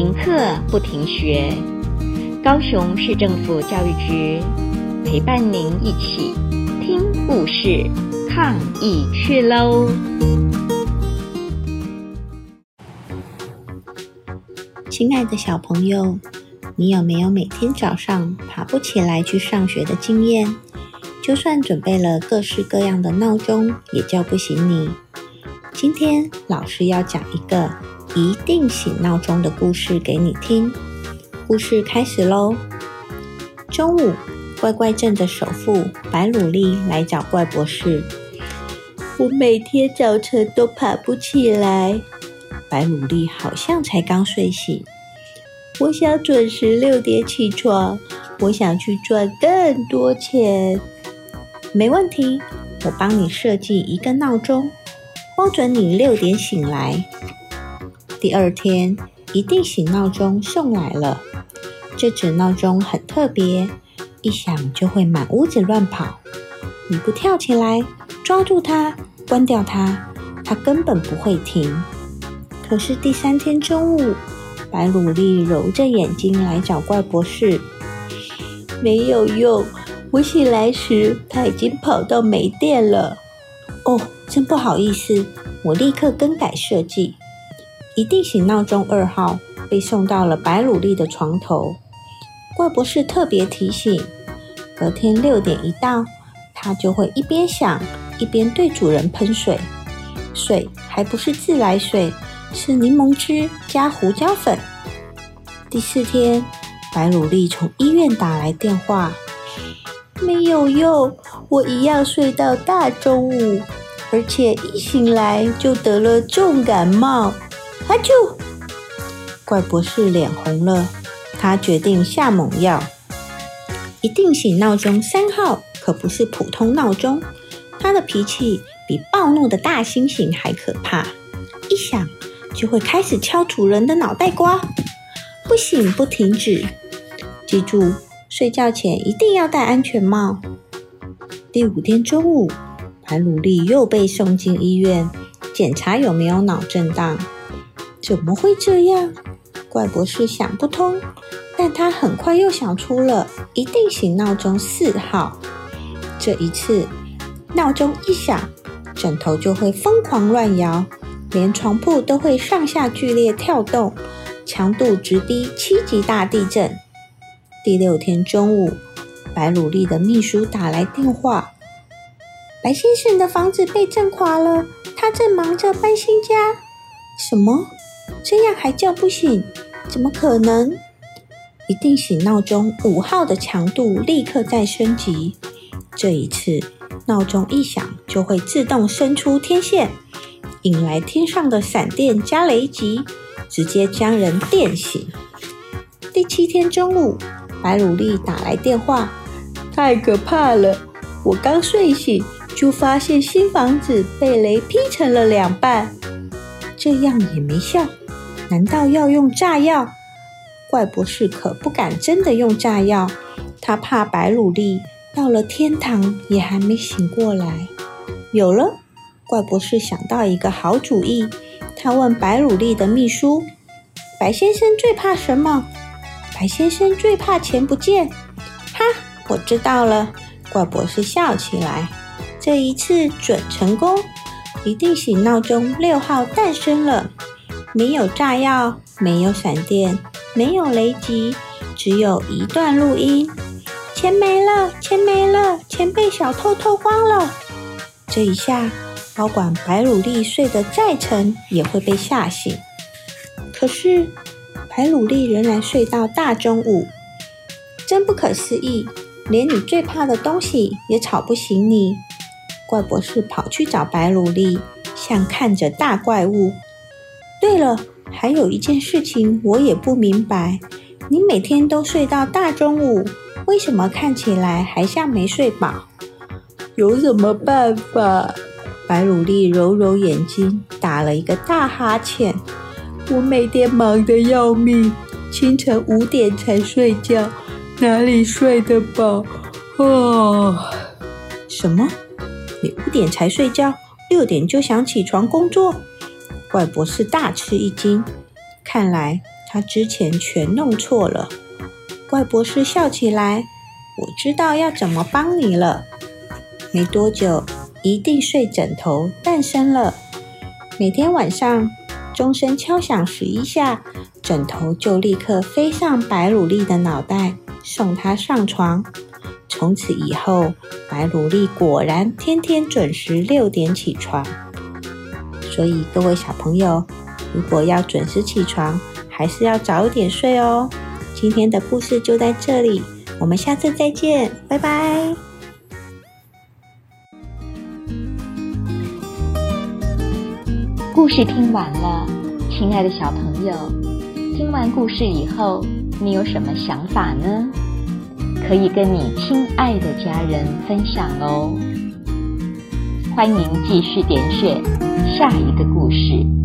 停课不停学，高雄市政府教育局陪伴您一起听故事、抗疫去喽！亲爱的小朋友，你有没有每天早上爬不起来去上学的经验？就算准备了各式各样的闹钟，也叫不醒你。今天老师要讲一个一定醒闹钟的故事给你听。故事开始喽。中午，怪怪镇的首富白努力来找怪博士。我每天早晨都爬不起来。白努力好像才刚睡醒。我想准时六点起床。我想去赚更多钱。没问题，我帮你设计一个闹钟。包准你六点醒来。第二天，一定醒闹钟送来了。这只闹钟很特别，一响就会满屋子乱跑。你不跳起来，抓住它，关掉它，它根本不会停。可是第三天中午，白鲁莉揉着眼睛来找怪博士，没有用。我醒来时，它已经跑到没电了。哦。真不好意思，我立刻更改设计。一定醒闹钟二号被送到了白鲁莉的床头。怪博士特别提醒，隔天六点一到，它就会一边响一边对主人喷水。水还不是自来水，是柠檬汁加胡椒粉。第四天，白鲁莉从医院打来电话，没有用，我一样睡到大中午。而且一醒来就得了重感冒，阿啾！怪博士脸红了，他决定下猛药。一定醒闹钟三号可不是普通闹钟，它的脾气比暴怒的大猩猩还可怕，一响就会开始敲主人的脑袋瓜，不醒不停止。记住，睡觉前一定要戴安全帽。第五天中午。白鲁莉又被送进医院检查有没有脑震荡，怎么会这样？怪博士想不通，但他很快又想出了一定醒闹钟四号。这一次，闹钟一响，枕头就会疯狂乱摇，连床铺都会上下剧烈跳动，强度直逼七级大地震。第六天中午，白鲁力的秘书打来电话。白先生的房子被震垮了，他正忙着搬新家。什么？这样还叫不醒？怎么可能？一定醒闹钟五号的强度立刻再升级。这一次，闹钟一响就会自动伸出天线，引来天上的闪电加雷击，直接将人电醒。第七天中午，白鲁莉打来电话，太可怕了，我刚睡醒。就发现新房子被雷劈成了两半，这样也没效，难道要用炸药？怪博士可不敢真的用炸药，他怕白鲁力到了天堂也还没醒过来。有了，怪博士想到一个好主意，他问白鲁力的秘书：“白先生最怕什么？”“白先生最怕钱不见。”“哈，我知道了。”怪博士笑起来。这一次准成功！一定醒闹钟六号诞生了，没有炸药，没有闪电，没有雷击，只有一段录音。钱没了，钱没了，钱被小偷偷光了。这一下，保管白鲁力睡得再沉，也会被吓醒。可是，白鲁力仍然睡到大中午，真不可思议！连你最怕的东西也吵不醒你。怪博士跑去找白鲁力，像看着大怪物。对了，还有一件事情我也不明白，你每天都睡到大中午，为什么看起来还像没睡饱？有什么办法？白鲁丽揉揉眼睛，打了一个大哈欠。我每天忙得要命，清晨五点才睡觉，哪里睡得饱？哦，什么？你五点才睡觉，六点就想起床工作？怪博士大吃一惊。看来他之前全弄错了。怪博士笑起来：“我知道要怎么帮你了。”没多久，一定睡枕头诞生了。每天晚上，钟声敲响十一下，枕头就立刻飞上白鲁力的脑袋，送他上床。从此以后，白鲁力果然天天准时六点起床。所以各位小朋友，如果要准时起床，还是要早一点睡哦。今天的故事就在这里，我们下次再见，拜拜。故事听完了，亲爱的小朋友，听完故事以后，你有什么想法呢？可以跟你亲爱的家人分享哦。欢迎继续点选下一个故事。